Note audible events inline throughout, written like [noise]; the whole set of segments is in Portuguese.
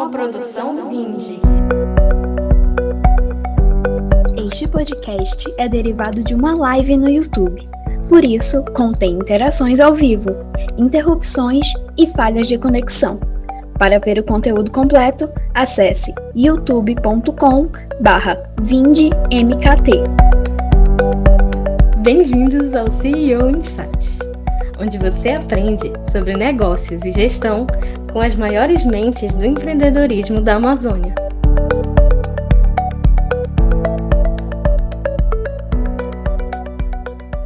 Uma produção Vindi. Este podcast é derivado de uma live no YouTube. Por isso, contém interações ao vivo, interrupções e falhas de conexão. Para ver o conteúdo completo, acesse youtube.com/vindmkt. Bem-vindos ao CEO Insights, onde você aprende sobre negócios e gestão com as maiores mentes do empreendedorismo da Amazônia.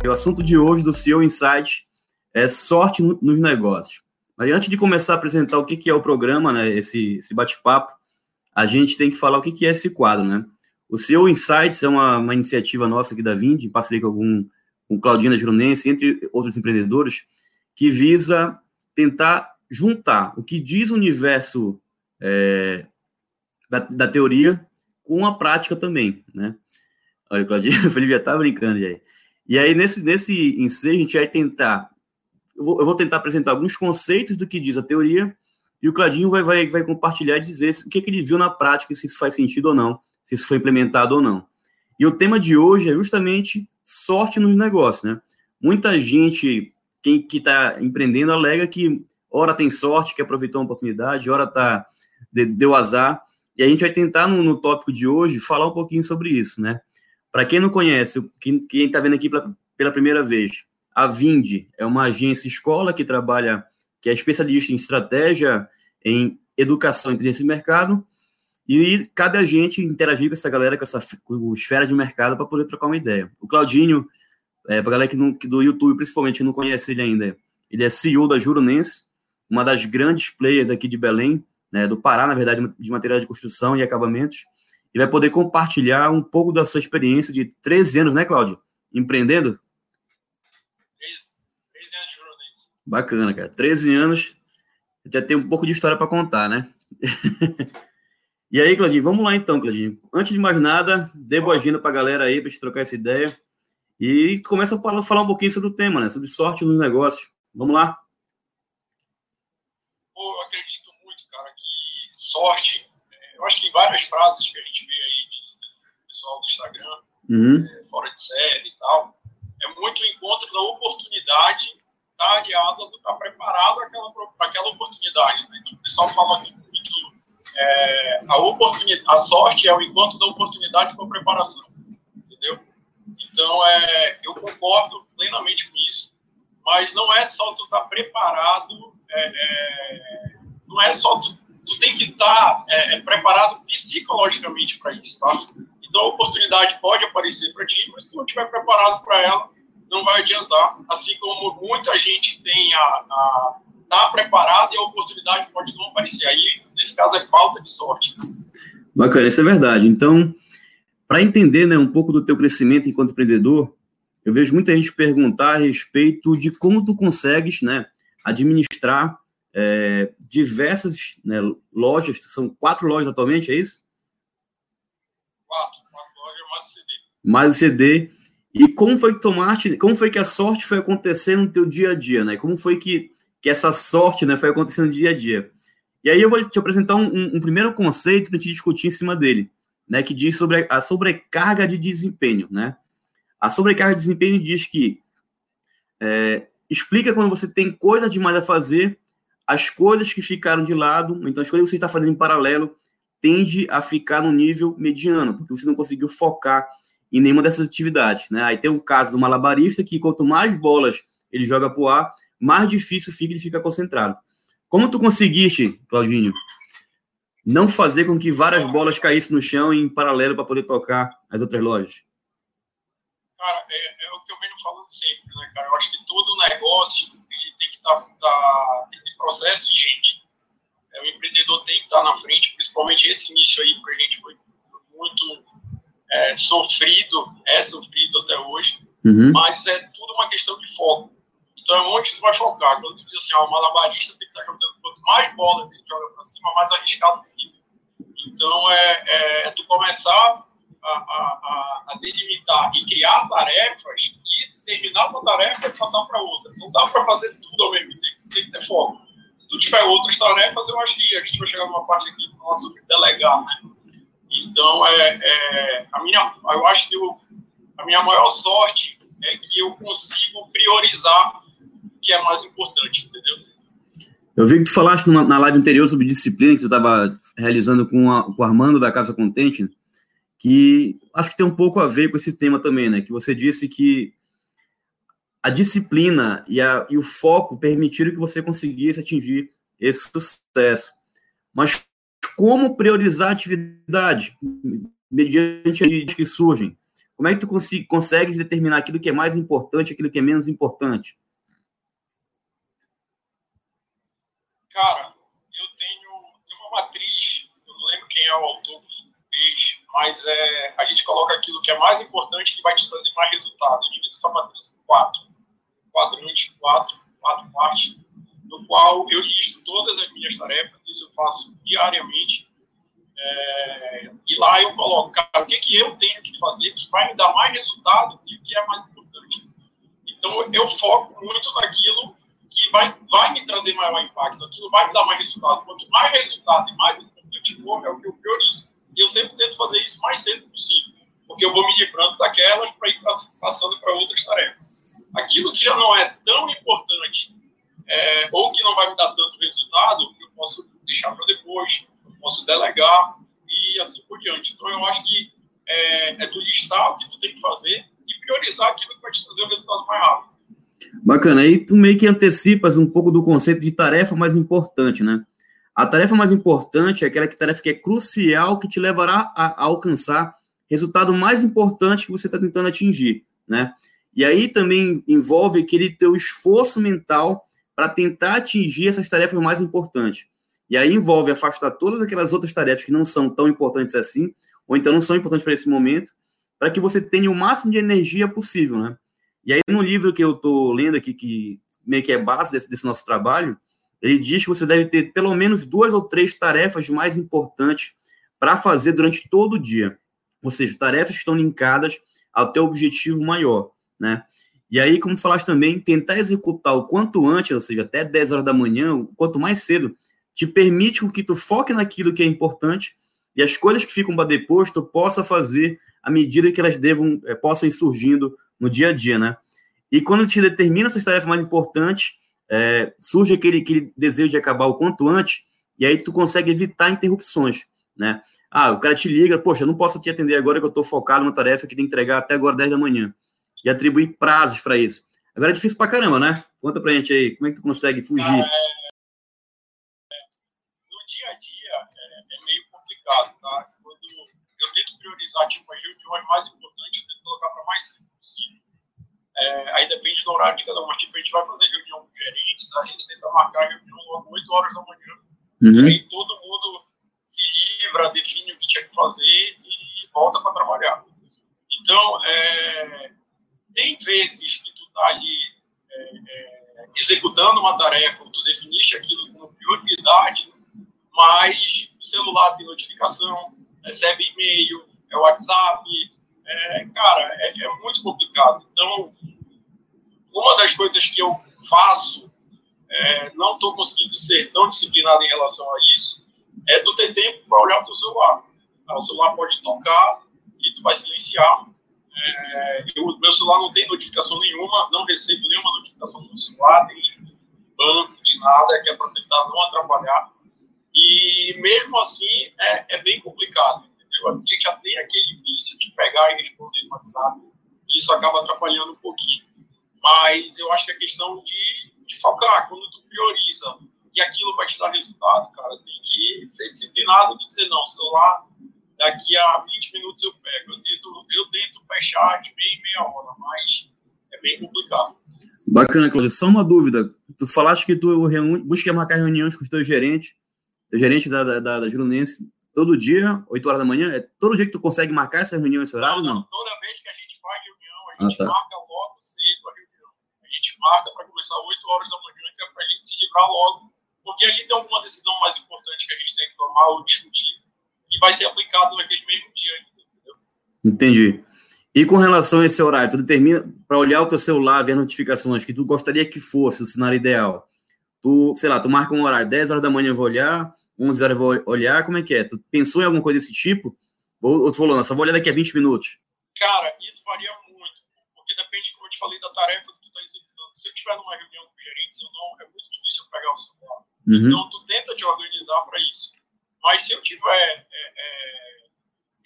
O assunto de hoje do CEO Insight é sorte nos negócios. Mas antes de começar a apresentar o que é o programa, né, esse, esse bate-papo, a gente tem que falar o que é esse quadro, né? O CEO Insights é uma, uma iniciativa nossa aqui da Vind, em parceria com, algum, com Claudina Juronense, entre outros empreendedores, que visa tentar juntar o que diz o universo é, da, da, teoria com a prática também, né? Olha, Claudinha, [laughs] o Felipe já tá brincando aí. E aí, nesse, nesse ensejo, a gente vai tentar, eu vou, eu vou, tentar apresentar alguns conceitos do que diz a teoria, e o Claudinho vai, vai, vai compartilhar e dizer o que, que ele viu na prática, se isso faz sentido ou não, se isso foi implementado ou não. E o tema de hoje é justamente sorte nos negócios, né? Muita gente, quem que está empreendendo, alega que Ora tem sorte, que aproveitou uma oportunidade, ora tá, deu azar. E a gente vai tentar, no, no tópico de hoje, falar um pouquinho sobre isso, né? Para quem não conhece, quem está vendo aqui pela, pela primeira vez, a Vind é uma agência escola que trabalha, que é especialista em estratégia, em educação e inteligência de mercado, e cabe a gente interagir com essa galera, com essa com esfera de mercado, para poder trocar uma ideia. O Claudinho, é, para a galera que, não, que do YouTube, principalmente, não conhece ele ainda, ele é CEO da Juronense, uma das grandes players aqui de Belém, né, do Pará, na verdade, de material de construção e acabamentos, e vai poder compartilhar um pouco da sua experiência de 13 anos, né, Cláudio? Empreendendo? 13, anos. Bacana, cara. 13 anos, já tem um pouco de história para contar, né? [laughs] e aí, Claudinho, vamos lá então, Claudinho. Antes de mais nada, dê boa-vinda para a galera aí, para gente trocar essa ideia. E começa a falar um pouquinho sobre o tema, né? Sobre sorte nos negócios. Vamos lá. Sorte. É, eu acho que em várias frases que a gente vê aí de, pessoal do Instagram, uhum. é, fora de série e tal, é muito o encontro da oportunidade da aliada do estar tá preparado para aquela oportunidade. Né? Então, o pessoal fala muito é, a oportunidade, a sorte é o encontro da oportunidade com a preparação, entendeu? Então, é, eu concordo plenamente com isso, mas não é só tu estar tá preparado, é, é, não é só tu tu tem que estar tá, é, é, preparado psicologicamente para isso, tá? Então, a oportunidade pode aparecer para ti, mas se tu não estiver preparado para ela, não vai adiantar. Assim como muita gente tem a, a tá preparado e a oportunidade pode não aparecer. Aí, nesse caso, é falta de sorte. Bacana, isso é verdade. Então, para entender né, um pouco do teu crescimento enquanto empreendedor, eu vejo muita gente perguntar a respeito de como tu consegues né, administrar é, diversas né, lojas, são quatro lojas atualmente, é isso? Quatro, quatro lojas mais o CD. Mais o CD. E como foi que tomaste, como foi que a sorte foi acontecendo no teu dia a dia, né? Como foi que, que essa sorte né, foi acontecendo no dia a dia? E aí eu vou te apresentar um, um, um primeiro conceito para a gente discutir em cima dele, né? Que diz sobre a sobrecarga de desempenho, né? A sobrecarga de desempenho diz que é, explica quando você tem coisa demais a fazer as coisas que ficaram de lado, então as coisas que você está fazendo em paralelo, tende a ficar no nível mediano, porque você não conseguiu focar em nenhuma dessas atividades. Né? Aí tem o caso do malabarista, que quanto mais bolas ele joga para o ar, mais difícil fica ele ficar concentrado. Como tu conseguiste, Claudinho, não fazer com que várias bolas caíssem no chão em paralelo para poder tocar as outras lojas? Cara, é, é, o que eu venho falando sempre, né, cara? Eu acho que todo negócio ele tem que estar tá, tá, processo de gente. É, o empreendedor tem que estar na frente, principalmente esse início aí, porque a gente foi, foi muito é, sofrido, é sofrido até hoje, uhum. mas é tudo uma questão de foco. Então, é onde tu vai focar? Quando tu diz assim, ah, o malabarista mais bolas ele joga para cima, mais arriscado fica. Então, é, é, é tu começar a, a, a, delimitar e criar tarefas e terminar uma tarefa e passar para outra. Não dá para fazer tudo ao mesmo tempo, tem que ter foco tu tiver outras tarefas, eu acho que a gente vai chegar numa parte aqui falar sobre delegar, né? Então, é, é, a minha, eu acho que eu, a minha maior sorte é que eu consigo priorizar o que é mais importante, entendeu? Eu vi que tu falaste numa, na live anterior sobre disciplina que tu estava realizando com, a, com o Armando da Casa Contente, que acho que tem um pouco a ver com esse tema também, né? Que você disse que a disciplina e, a, e o foco permitiram que você conseguisse atingir esse sucesso. Mas como priorizar a atividade mediante as que surgem? Como é que tu consegue, consegues determinar aquilo que é mais importante aquilo que é menos importante? Cara, eu tenho, uma matriz, eu não lembro quem é o autor fez, mas é, a gente coloca aquilo que é mais importante que vai te trazer mais resultado. Eu divido essa matriz em quatro quadrantes, quatro, quatro partes, no qual eu listo todas as minhas tarefas, isso eu faço diariamente, é, e lá eu coloco, cara, o que, que eu tenho que fazer que vai me dar mais resultado e o que é mais importante. Então, eu foco muito naquilo vai, vai me trazer maior impacto, aquilo vai me dar mais resultado. Quanto mais resultado e mais for, é o que eu priorizo. E eu sempre tento fazer isso mais cedo possível, porque eu vou me livrando daquelas para ir passando para outras tarefas. Aquilo que já não é tão importante é, ou que não vai me dar tanto resultado, eu posso deixar para depois, eu posso delegar e assim por diante. Então, eu acho que é, é tu listar o que tu tem que fazer e priorizar aquilo que vai te trazer o resultado mais rápido. Bacana. Aí tu meio que antecipas um pouco do conceito de tarefa mais importante, né? A tarefa mais importante é aquela que tarefa que é crucial, que te levará a, a alcançar resultado mais importante que você está tentando atingir, né? E aí também envolve aquele teu esforço mental para tentar atingir essas tarefas mais importantes. E aí envolve afastar todas aquelas outras tarefas que não são tão importantes assim, ou então não são importantes para esse momento, para que você tenha o máximo de energia possível, né? E aí no livro que eu estou lendo aqui, que meio que é base desse, desse nosso trabalho, ele diz que você deve ter pelo menos duas ou três tarefas mais importantes para fazer durante todo o dia. Ou seja, tarefas que estão linkadas ao teu objetivo maior, né? E aí, como falaste também, tentar executar o quanto antes, ou seja, até 10 horas da manhã, quanto mais cedo, te permite que tu foque naquilo que é importante e as coisas que ficam para depois tu possa fazer à medida que elas devam, é, possam ir surgindo no dia a dia, né? E quando te determina essas tarefas mais importantes, é, surge aquele, aquele desejo de acabar o quanto antes, e aí tu consegue evitar interrupções, né? Ah, o cara te liga, poxa, eu não posso te atender agora que eu estou focado numa tarefa que tem que entregar até agora 10 da manhã. E atribuir prazos para isso. Agora é difícil pra caramba, né? Conta pra gente aí, como é que tu consegue fugir? Ah, é, no dia a dia é, é, meio complicado, tá? Quando eu priorizar tipo, as reuniões mais importantes, eu tento colocar para mais cedo possível. É, aí depende do horário de cada um. Tipo, a gente vai fazer reunião com gerentes, a gente tenta marcar a reunião logo 8 horas da manhã. Uhum. Aí todo mundo se livra, define o que tinha que fazer e volta para trabalhar. Então, é, tem vezes que tu está ali é, é, executando uma tarefa, tu definiste aquilo como prioridade, mas o celular tem notificação, recebe e-mail, é WhatsApp, é, cara, é, é, muito complicado. Então, uma das coisas que eu faço, é, não estou conseguindo ser tão disciplinado em relação a isso, é tu ter tempo para olhar para o celular. O celular pode tocar e tu vai silenciar. É, eu, meu celular não tem notificação nenhuma, não recebo nenhuma notificação no celular, nem banco, de nada, que é para tentar não atrapalhar. E mesmo assim é, é bem complicado, entendeu? A gente já tem aquele vício de pegar e responder no WhatsApp, e isso acaba atrapalhando um pouquinho. Mas eu acho que é questão de, de focar, quando tu prioriza e aquilo vai te dar resultado, cara, tem que ser disciplinado de dizer, não, celular daqui a 20 minutos eu pego. Eu tento, eu tento fechar de meia meia hora, mas é bem complicado. Bacana, Cláudio. Só uma dúvida. Tu falaste que tu busca marcar reuniões com os teus gerentes, gerente da, da, da, todo dia, 8 horas da manhã? É todo dia que tu consegue marcar essa reunião, esse horário não? não? Toda vez que a gente faz reunião, a gente ah, tá. marca logo cedo a reunião. A gente marca para começar 8 horas da manhã, que é para a gente se livrar logo, porque ali tem alguma decisão mais importante que a gente tem que tomar ou discutir e vai ser aplicado naquele mesmo dia. Entendeu? Entendi. E com relação a esse horário, tu determina para olhar o teu celular, ver notificações que tu gostaria que fosse o cenário ideal. Tu, sei lá, tu marca um horário, 10 horas da manhã eu vou olhar, 11 horas vou olhar, como é que é? Tu pensou em alguma coisa desse tipo? Ou, ou tu falou, não, só vou olhar daqui a 20 minutos? Cara, isso varia muito, porque depende, como eu te falei, da tarefa que tu está executando. Se eu estiver numa reunião com gerentes ou não, é muito difícil pegar o celular. Uhum. Então, tu tenta te organizar para isso. Mas se eu estiver é, é,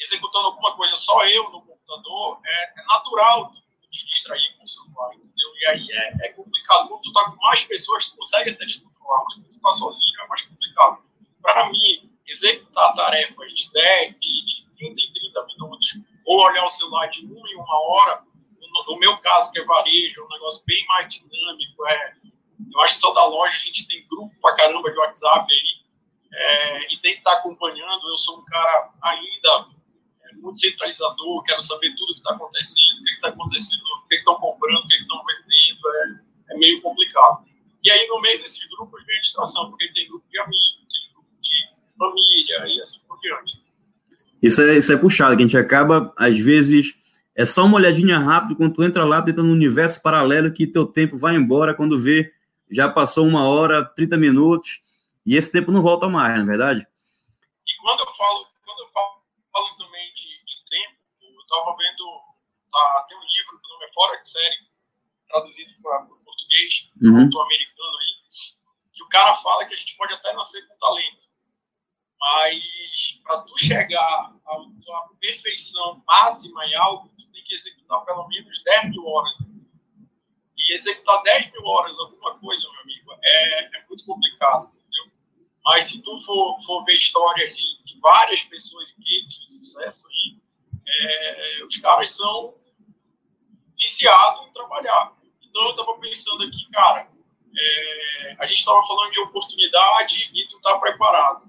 executando alguma coisa só eu no computador, é, é natural te distrair com o celular, entendeu? E aí é, é complicado. Quando tu tá com mais pessoas, tu consegue até te controlar, mas quando tu tá sozinho é mais complicado. Para mim, executar tarefas de 10, de, de 20 em 30 minutos, ou olhar o celular de uma em uma hora, no, no meu caso, que é varejo, é um negócio bem mais dinâmico, é, eu acho que só da loja a gente tem grupo pra caramba de WhatsApp aí, é, e tem que estar tá acompanhando. Eu sou um cara ainda é, muito centralizador, quero saber tudo o que está acontecendo, o que está acontecendo, o que estão comprando, o que estão vendendo, é, é, meio complicado. E aí, no meio desses grupos, vem a distração, porque tem grupo de amigos, tem grupo de família e assim por diante. Isso é, isso é puxado, que a gente acaba, às vezes, é só uma olhadinha rápida, quando tu entra lá, tu entra num universo paralelo que teu tempo vai embora, quando vê, já passou uma hora, 30 minutos, e esse tempo não volta mais, não é verdade? E quando eu falo, quando eu falo, falo também de, de tempo, eu estava vendo, tá, tem um livro que o nome é Fora de Série, traduzido para o português, uhum. um autor americano aí, que o cara fala que a gente pode até nascer com talento, mas para tu chegar à tua perfeição máxima em algo, tu tem que executar pelo menos 10 mil horas. E executar 10 mil horas alguma coisa, meu amigo, é, é muito complicado, entendeu? Mas se tu for, for ver histórias de, de várias pessoas que de sucesso aí, é, os caras são viciados em trabalhar. Então eu estava pensando aqui, cara, é, a gente estava falando de oportunidade e tu tá preparado.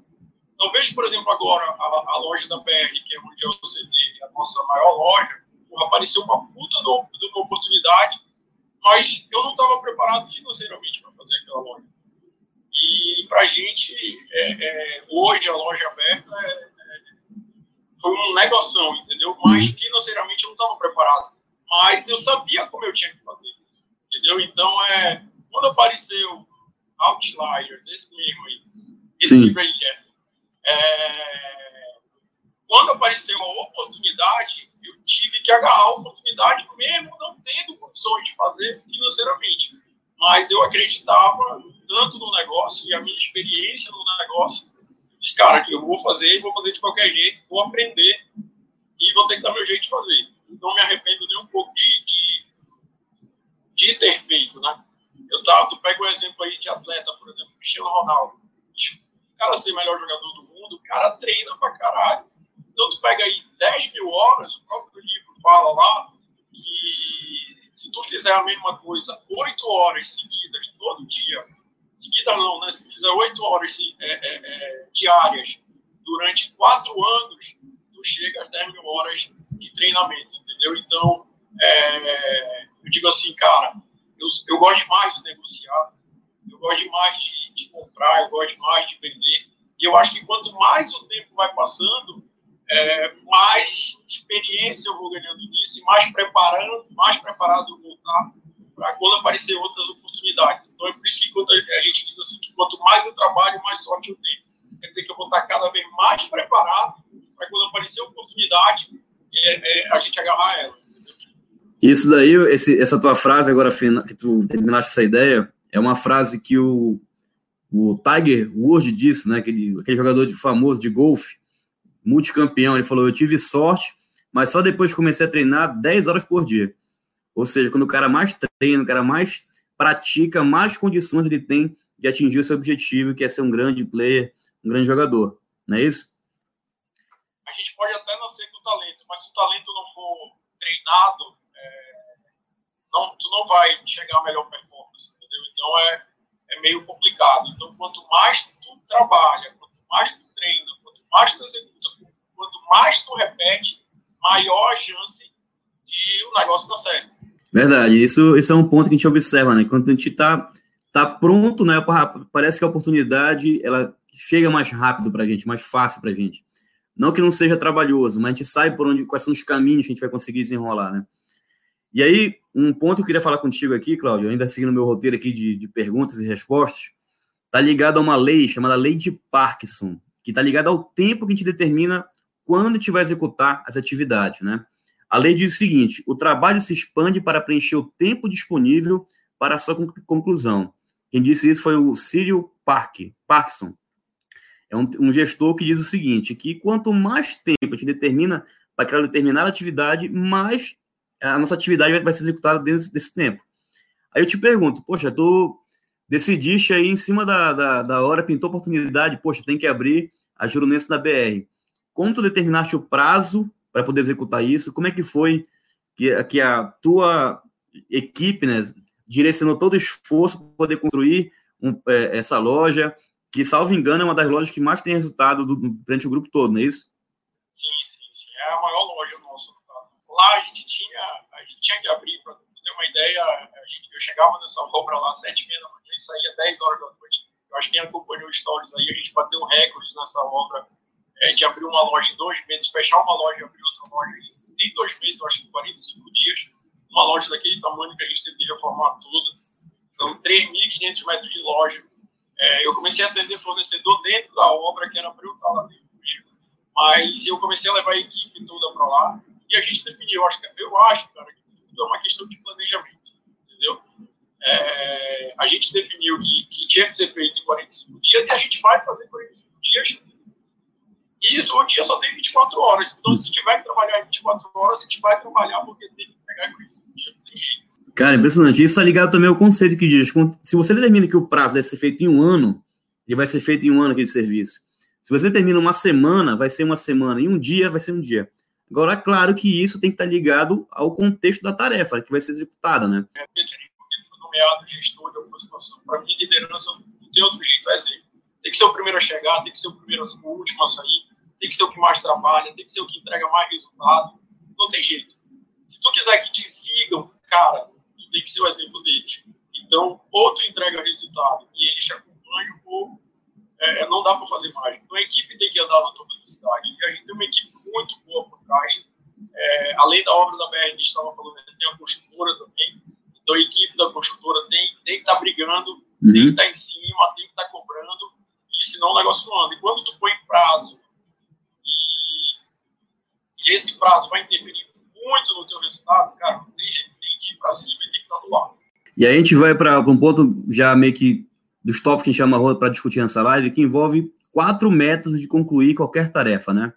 Talvez, por exemplo, agora a, a loja da BR, que é onde eu cedi, a nossa maior loja, apareceu uma puta de uma oportunidade, mas eu não estava preparado financeiramente para fazer aquela loja. E para a gente, é, é, hoje a loja aberta é, é foi um negócio, entendeu? Mas financeiramente eu não estava preparado. Mas eu sabia como eu tinha que fazer, entendeu? Então, é, quando apareceu Outliers, esse mesmo aí, esse Sim. livro aí, é, é, quando apareceu a oportunidade, eu tive que agarrar a oportunidade, mesmo não tendo condições de fazer financeiramente. Mas eu acreditava tanto no negócio e a minha experiência no negócio. Disse, cara, que eu vou fazer, vou fazer de qualquer jeito, vou aprender e vou ter que dar meu jeito de fazer. Não me arrependo nem um pouco de, de, de ter feito, né? Eu tava, tu pega o exemplo aí de atleta, por exemplo, Cristiano Ronaldo. Cara ser melhor jogador do mundo, o cara treina pra caralho. Então, tu pega aí 10 mil horas, o próprio livro fala lá, que se tu fizer a mesma coisa 8 horas seguidas, todo dia, seguida não, né? Se fizer 8 horas é, é, é, diárias durante 4 anos, tu chega às 10 mil horas de treinamento, entendeu? Então, é, eu digo assim, cara, eu, eu gosto demais de negociar, eu gosto demais de, de comprar, eu gosto demais de vender. E eu acho que quanto mais o tempo vai passando, é, mais experiência eu vou ganhando nisso, mais preparando, mais preparado para quando aparecer outras oportunidades. Então é por isso que a gente diz assim que quanto mais eu trabalho, mais sorte eu tenho. Quer dizer que eu vou estar cada vez mais preparado para quando aparecer oportunidade, é, é, a gente agarrar ela. Isso daí, esse, essa tua frase agora que tu terminaste essa ideia, é uma frase que o o Tiger Woods disse, né, aquele, aquele jogador de, famoso de golfe, multicampeão, ele falou: Eu tive sorte, mas só depois comecei a treinar 10 horas por dia. Ou seja, quando o cara mais treina, o cara mais pratica, mais condições ele tem de atingir o seu objetivo, que é ser um grande player, um grande jogador. Não é isso? A gente pode até nascer com talento, mas se o talento não for treinado, é, não, tu não vai chegar à melhor performance, entendeu? Então é é meio complicado. Então, quanto mais tu trabalha, quanto mais tu treina, quanto mais tu executa, quanto mais tu repete, maior a chance de o negócio dar certo. Verdade, isso, isso é um ponto que a gente observa, né? Quando a gente está tá pronto, né? Parece que a oportunidade ela chega mais rápido para a gente, mais fácil para a gente. Não que não seja trabalhoso, mas a gente sabe por onde, quais são os caminhos que a gente vai conseguir desenrolar, né? E aí, um ponto que eu queria falar contigo aqui, Cláudio, ainda seguindo meu roteiro aqui de, de perguntas e respostas, está ligado a uma lei chamada Lei de Parkinson, que está ligada ao tempo que a gente determina quando a gente vai executar as atividades, né? A lei diz o seguinte: o trabalho se expande para preencher o tempo disponível para a sua conclusão. Quem disse isso foi o Cyril Park, Parkinson. É um, um, gestor que diz o seguinte: que quanto mais tempo a gente determina para aquela determinada atividade, mais a nossa atividade vai, vai ser executada dentro desse tempo. Aí eu te pergunto, poxa, tu decidiste aí em cima da, da, da hora, pintou oportunidade, poxa, tem que abrir a jurumense da BR. Como tu determinaste o prazo para poder executar isso? Como é que foi que, que a tua equipe, né, direcionou todo o esforço para poder construir um, é, essa loja, que, salvo engano, é uma das lojas que mais tem resultado do, o grupo todo, não é isso? É a maior loja. Lá a gente tinha, a gente tinha que abrir, para ter uma ideia, eu chegava nessa obra lá às sete e meia da manhã e saía dez horas da noite. Eu acho que quem acompanhou stories aí, a gente bateu um recorde nessa obra é, de abrir uma loja em dois meses, fechar uma loja e abrir outra loja em dois meses, eu acho que 45 dias. Uma loja daquele tamanho que a gente teve que reformar tudo. São 3.500 metros de loja. É, eu comecei a atender fornecedor dentro da obra, que era para eu estar. Mas eu comecei a levar a equipe toda para lá. E a gente definiu, eu acho, eu acho cara, que tudo é uma questão de planejamento. Entendeu? É, a gente definiu que, que tinha que ser feito em 45 dias e a gente vai fazer 45 dias isso o dia só tem 24 horas. Então, se tiver que trabalhar 24 horas, a gente vai trabalhar porque tem que pegar com isso. Cara, impressionante. Isso está ligado também ao conceito que diz: se você determina que o prazo deve ser feito em um ano, ele vai ser feito em um ano aquele serviço. Se você termina uma semana, vai ser uma semana. Em um dia, vai ser um dia. Agora, claro que isso tem que estar ligado ao contexto da tarefa que vai ser executada, né? É, foi nomeado gestor de alguma situação. Para mim, liderança não tem outro jeito, é assim. Tem que ser o primeiro a chegar, tem que ser o primeiro, o último a sair tem que ser o que mais trabalha, tem que ser o que entrega mais resultado. Não tem jeito. Se tu quiser que te sigam, cara, tu tem que ser o exemplo deles. Então, ou tu entrega resultado e eles te acompanham, ou é, não dá para fazer mais. Então, a equipe tem que andar na tua velocidade. E a gente tem uma equipe muito boa por trás. É, além da obra da BR, a gente estava falando, tem a construtora também. Então, a equipe da construtora tem, tem que estar tá brigando, uhum. tem que estar tá em cima, tem que estar tá cobrando, e senão o negócio não anda. E quando tu põe prazo, esse prazo vai interferir muito no teu resultado, cara, tem jeito, tem que ir para cima e tem que estar do lado. E aí a gente vai para um ponto já meio que dos tópicos que a gente chama para discutir nessa live, que envolve quatro métodos de concluir qualquer tarefa, né?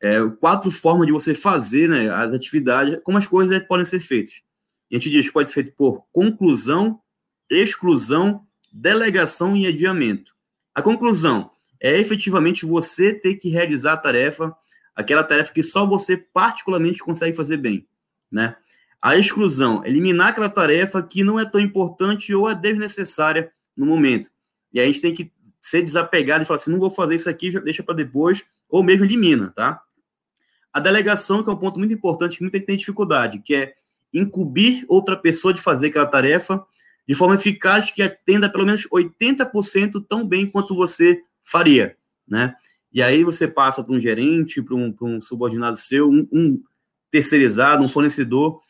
É, quatro formas de você fazer né, as atividades, como as coisas podem ser feitas. A gente diz que pode ser feito por conclusão, exclusão, delegação e adiamento. A conclusão é efetivamente você ter que realizar a tarefa aquela tarefa que só você particularmente consegue fazer bem, né? A exclusão, eliminar aquela tarefa que não é tão importante ou é desnecessária no momento. E a gente tem que ser desapegado e falar assim, não vou fazer isso aqui, deixa para depois, ou mesmo elimina, tá? A delegação, que é um ponto muito importante, que muita gente tem dificuldade, que é incumbir outra pessoa de fazer aquela tarefa de forma eficaz que atenda pelo menos 80% tão bem quanto você faria, né? E aí você passa para um gerente, para um, um, subordinado seu, um, um, terceirizado, um fornecedor.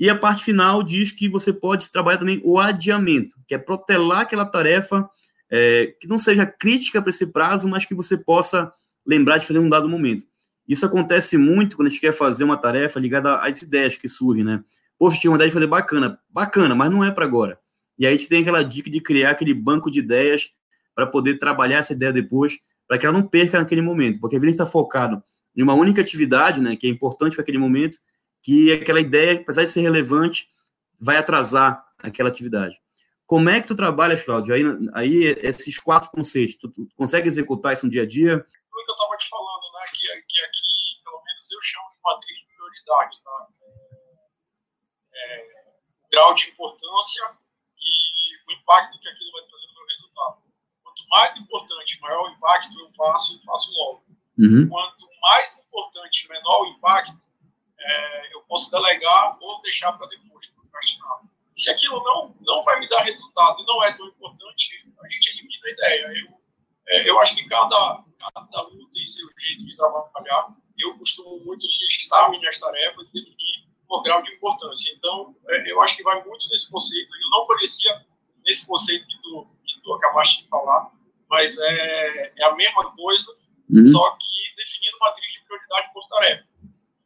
E a parte final diz que você pode trabalhar também o adiamento, que é protelar aquela tarefa é, que não seja crítica para esse prazo, mas que você possa lembrar de fazer um dado momento. Isso acontece muito quando a gente quer fazer uma tarefa ligada às ideias que surgem, né? Poxa, tinha uma ideia de fazer bacana, bacana, mas não é para agora. E aí a gente tem aquela dica de criar aquele banco de ideias para poder trabalhar essa ideia depois para que ela não perca naquele momento, porque a vida está focado em uma única atividade, né, que é importante para aquele momento, que aquela ideia, apesar de ser relevante, vai atrasar aquela atividade. Como é que tu trabalha, Claudio? Aí, aí esses quatro conceitos, tu, tu, consegue executar isso no dia a dia? O que eu estava te falando, né, que, que aqui, pelo menos eu chamo de matriz de prioridade, tá? É, é, grau de importância e o impacto que aquilo vai trazer mais importante, maior o impacto eu faço e faço logo. Uhum. Quanto mais importante, menor o impacto, é, eu posso delegar ou deixar para depois, procrastinar. Se aquilo não, não vai me dar resultado e não é tão importante, a gente elimina a ideia. Eu, é, eu acho que cada, cada um tem seu jeito de trabalhar. Eu costumo muito listar minhas tarefas e definir por grau de importância. Então, é, eu acho que vai muito nesse conceito. Eu não conhecia nesse conceito que tu, que tu acabou bastante falar, mas é, é a mesma coisa, uhum. só que definindo matriz de prioridade por tarefa.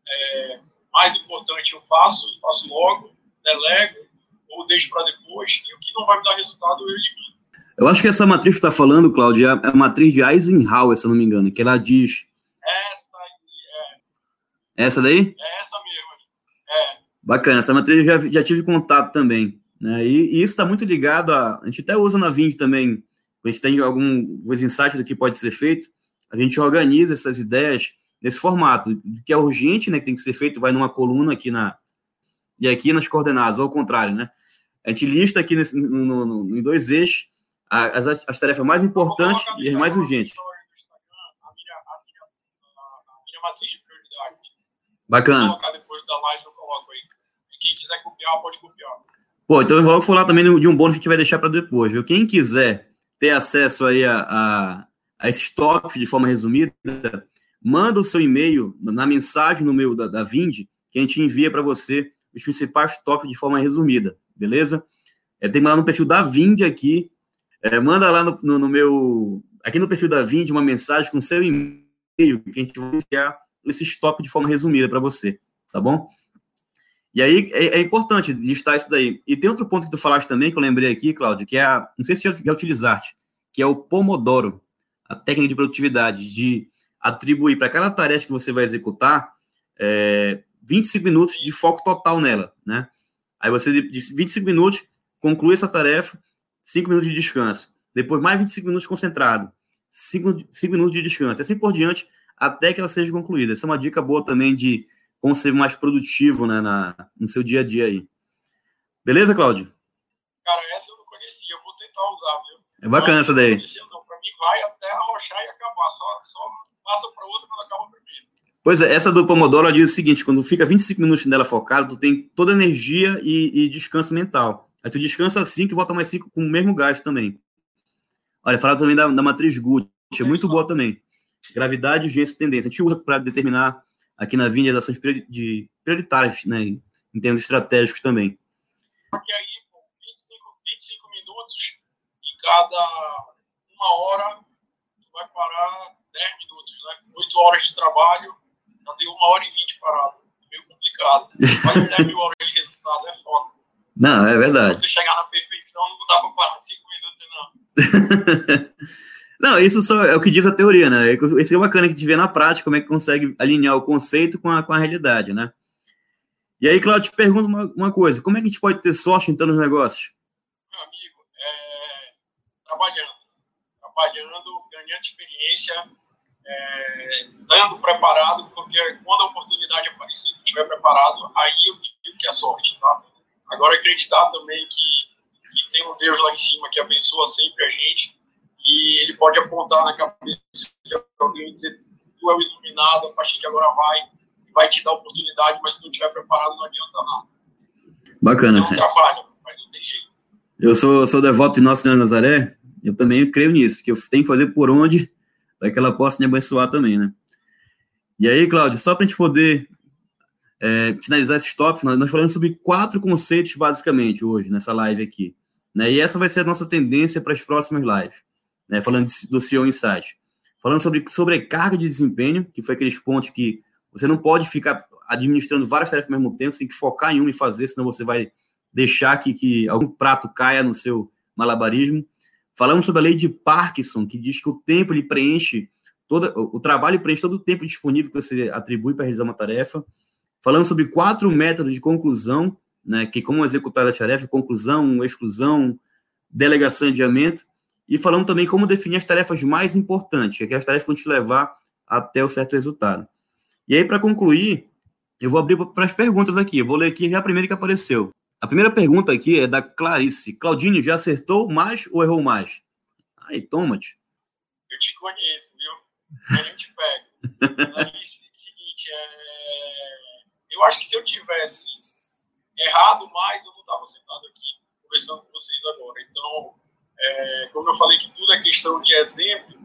É, mais importante eu faço, faço logo, delego, ou deixo para depois, e o que não vai me dar resultado eu elimino. Eu acho que essa matriz que está falando, Cláudia, é a matriz de Eisenhower, se eu não me engano, que ela diz. Essa aí, é. Essa daí? É essa mesmo. É. Bacana, essa matriz eu já, já tive contato também. Né? E, e isso está muito ligado a. A gente até usa na Vind também, a gente tem alguns insights do que pode ser feito, a gente organiza essas ideias nesse formato, que é urgente, né, que tem que ser feito, vai numa coluna aqui na e aqui nas coordenadas, ao contrário, né? A gente lista aqui nesse, no, no, em dois eixos as, as tarefas mais importantes e as mais urgentes. Bacana. Quem quiser copiar, pode copiar. Pô, então eu vou falar também de um bônus que a gente vai deixar para depois, viu? Quem quiser ter acesso aí a, a, a esses tópicos de forma resumida, manda o seu e-mail na mensagem no meu da, da que a gente envia para você os principais tópicos de forma resumida, beleza? É, tem lá no perfil da Vind aqui, é, manda lá no, no, no, meu, aqui no perfil da Vind uma mensagem com seu e-mail, que a gente vai enviar esses tópicos de forma resumida para você, tá bom? E aí é, é, importante listar isso daí. E tem outro ponto que tu falaste também, que eu lembrei aqui, Cláudio, que é a, não sei se já, já utilizaste, que é o Pomodoro, a técnica de produtividade, de atribuir para cada tarefa que você vai executar é, 25 minutos de foco total nela, né? Aí você, de 25 minutos, conclui essa tarefa, 5 minutos de descanso. Depois, mais 25 minutos concentrado, 5, 5 minutos de descanso. Assim por diante, até que ela seja concluída. Essa é uma dica boa também de como ser mais produtivo né, na, no seu dia a dia aí. Beleza, Cláudio? Cara, essa eu não conhecia, eu vou tentar usar, viu? É bacana essa daí. Não, para mim vai até arrochar e acabar, só, só passa para outra quando acaba primeiro. Pois é, essa do Pomodoro ela diz o seguinte: quando fica 25 minutos nela focado, tu tem toda energia e, e descanso mental. Aí tu descansa 5 e volta mais 5 com o mesmo gás também. Olha, falar também da, da matriz Gucci, é muito boa também. Gravidade, urgência e tendência. A gente usa para determinar aqui na Vinha as ações de prioritárias, né, em termos estratégicos também. Porque aí, 25, 25 minutos em cada uma hora, tu vai parar 10 minutos, né? 8 horas de trabalho, já deu uma hora e 20 parado. Meio complicado. Mas [laughs] 10 mil horas de resultado é foda. Não, é verdade. Se você chegar na perfeição, não dá para parar 5 minutos, não. [laughs] Não, isso só é o que diz a teoria, né? Isso é bacana que a gente vê na prática, como é que consegue alinhar o conceito com a, com a realidade, né? E aí, Claudio, te pergunto uma, uma coisa: como é que a gente pode ter sorte então nos negócios? Meu amigo, é, trabalhando, trabalhando, ganhando experiência, é, preparado, porque quando a oportunidade aparecer, estiver preparado, aí eu digo que é sorte, tá? Agora, acreditar também que, que tem um Deus lá em cima que abençoa sempre a gente e ele pode apontar na cabeça de alguém e dizer: tu é o iluminado, a partir de agora vai, vai te dar oportunidade, mas se não estiver preparado, não adianta nada. Bacana. Não trabalha, mas não tem jeito. Eu sou, sou devoto de Nossa Senhora Nazaré, eu também creio nisso, que eu tenho que fazer por onde, para que ela possa me abençoar também, né? E aí, Cláudio, só para a gente poder é, finalizar esses tópicos, nós, nós falamos sobre quatro conceitos, basicamente, hoje, nessa live aqui. Né? E essa vai ser a nossa tendência para as próximas lives né, falando do CEO Insight. Falando sobre sobrecarga de desempenho, que foi aqueles pontos que você não pode ficar administrando várias tarefas ao mesmo tempo, você tem que focar em uma e fazer, senão você vai deixar que, que algum prato caia no seu malabarismo. Falamos sobre a lei de Parkinson, que diz que o tempo ele preenche todo o trabalho preenche todo o tempo disponível que você atribui para realizar uma tarefa. Falamos sobre quatro métodos de conclusão, né, que como executar a tarefa, conclusão, exclusão, delegação e adiamento. E falamos também como definir as tarefas mais importantes, que é as tarefas que vão te levar até o certo resultado. E aí, para concluir, eu vou abrir para as perguntas aqui. Eu vou ler aqui a primeira que apareceu. A primeira pergunta aqui é da Clarice. Claudinho, já acertou mais ou errou mais? Aí, toma-te. Eu te conheço, viu? A gente pega. [laughs] Clarice, é seguinte, é... eu acho que se eu tivesse errado mais, eu não estava sentado aqui conversando com vocês agora. Então, é, como eu falei que tudo é questão de exemplo,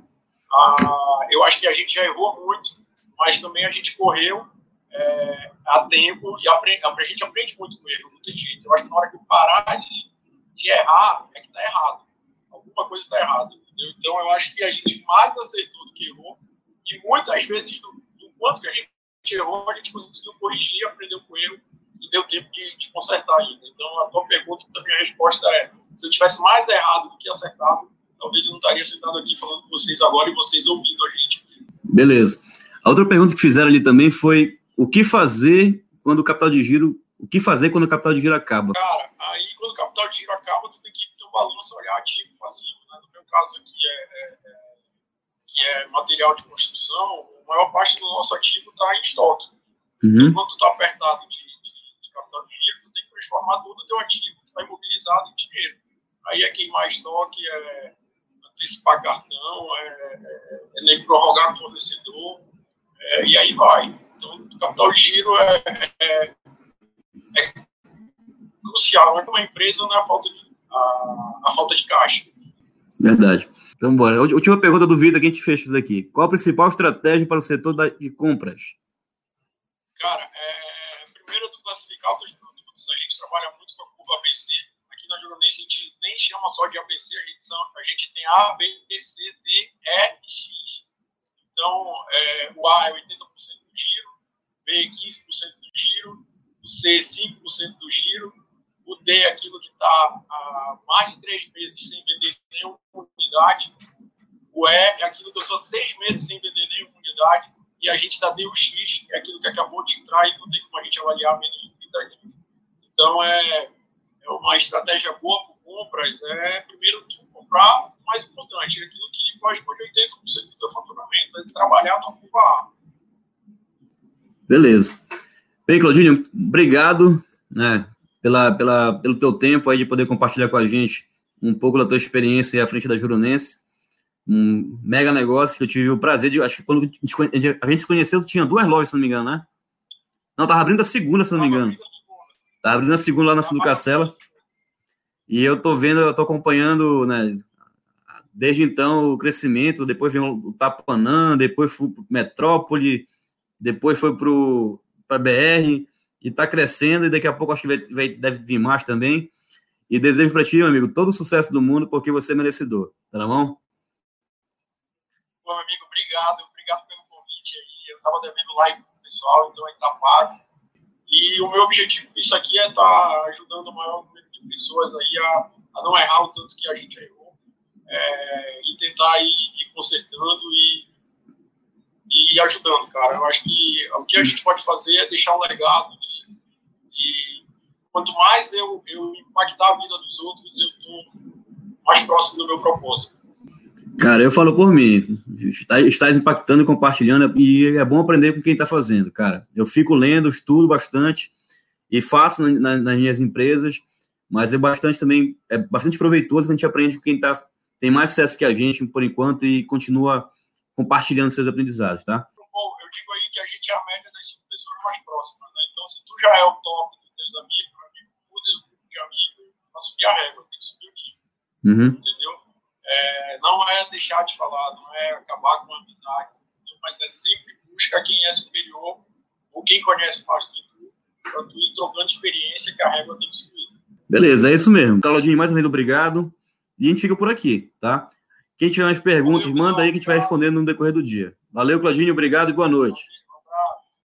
eu acho que a gente já errou muito, mas também a gente correu é, a tempo e aprende, a gente aprende muito com erro, não tem jeito. Eu acho que na hora que eu parar de, de errar, é que está errado. alguma coisa está errada. Então, eu acho que a gente mais acertou do que errou. E muitas vezes, do, do quanto que a gente errou, a gente conseguiu corrigir, aprendeu com erro e deu tempo de, de consertar ainda. Então, a tua pergunta, a resposta é: se eu tivesse mais errado do que acertado, talvez eu não estaria sentado aqui falando com vocês agora e vocês ouvindo a gente. Beleza. A outra pergunta que fizeram ali também foi: o que fazer quando o capital de giro. O que fazer quando o capital de giro acaba? Cara, aí quando o capital de giro acaba, tu tem que ter um balanço, olhar ativo passivo. Né? No meu caso aqui é, é, é, que é material de construção, a maior parte do nosso ativo está em estoque. Uhum. Então, quando tu está apertado de, de, de, capital de giro, tu tem que transformar todo o teu ativo que está imobilizado em dinheiro. Aí é queimar estoque, é antecipar cartão, é, é, é nem prorrogar com fornecedor, é, e aí vai. Então, o capital de giro é, é, é crucial, não é uma empresa, não é a falta de, a, a falta de caixa. Verdade. Então, bora. Última pergunta do Vida que a gente fecha isso daqui. Qual a principal estratégia para o setor de compras? Cara, é, primeiro do classificar os produtos, a gente trabalha muito com a curva ABC. Nem chama só de ABC, a gente, são, a gente tem A, B, C, D, E X. Então, é, o A é 80% giro, B 15% do giro, o C 5% do giro, o D é aquilo que está há mais de três meses sem vender nenhuma unidade, o E é aquilo que eu estou seis meses sem vender nenhuma unidade, e a gente D o X, é aquilo que acabou de entrar e não tem como a gente avaliar menos de 30 dias. Então, é, é uma estratégia boa para compras, é primeiro comprar o mais importante, é aquilo que corresponde a 80% do seu faturamento, é trabalhar tua curva A. Beleza. Bem, Claudinho, obrigado né, pela, pela, pelo teu tempo aí de poder compartilhar com a gente um pouco da tua experiência à frente da Juronense. Um mega negócio que eu tive o prazer de. Acho que quando a gente, a gente se conheceu, tinha duas lojas, se não me engano, né? Não, tava abrindo a segunda, se não me engano. Tava abrindo a segunda lá na Cidade Cacela. E eu tô vendo, eu tô acompanhando, né? Desde então o crescimento, depois vem o Tapanã, depois fui pro Metrópole, depois foi para BR e está crescendo, e daqui a pouco acho que vai, vai, deve vir mais também. E desejo para ti, meu amigo, todo o sucesso do mundo, porque você é merecedor. Tá na mão? Bom, amigo, obrigado, obrigado pelo convite aí. Eu estava devendo live com o pessoal, então aí tá pago. E o meu objetivo com isso aqui é estar tá ajudando o maior de pessoas aí a, a não errar o tanto que a gente errou. É, e tentar ir, ir consertando e e ajudando, cara. Eu acho que o que a gente pode fazer é deixar um legado de, de quanto mais eu, eu impactar a vida dos outros, eu estou mais próximo do meu propósito. Cara, eu falo por mim, estás impactando e compartilhando, e é bom aprender com quem está fazendo, cara. Eu fico lendo, estudo bastante e faço na, na, nas minhas empresas, mas é bastante também, é bastante proveitoso que a gente aprende com quem tá, tem mais sucesso que a gente, por enquanto, e continua compartilhando seus aprendizados, tá? Bom, eu digo aí que a gente é a média das cinco pessoas mais próximas, né? Então, se tu já é o top dos teus amigos, meu amigo, muda o grupo de amigos para subir a régua, tem que subir o nível. Uhum. Entendeu? É, não é deixar de falar, não é acabar com a amizade, mas é sempre buscar quem é superior ou quem conhece mais do que tu, para tu ir trocando experiência que a régua tem que subir. Beleza, é isso mesmo. Claudinho, mais uma vez obrigado. E a gente fica por aqui, tá? Quem tiver mais perguntas, manda aí que a gente vai respondendo no decorrer do dia. Valeu, Claudinho, obrigado e boa noite.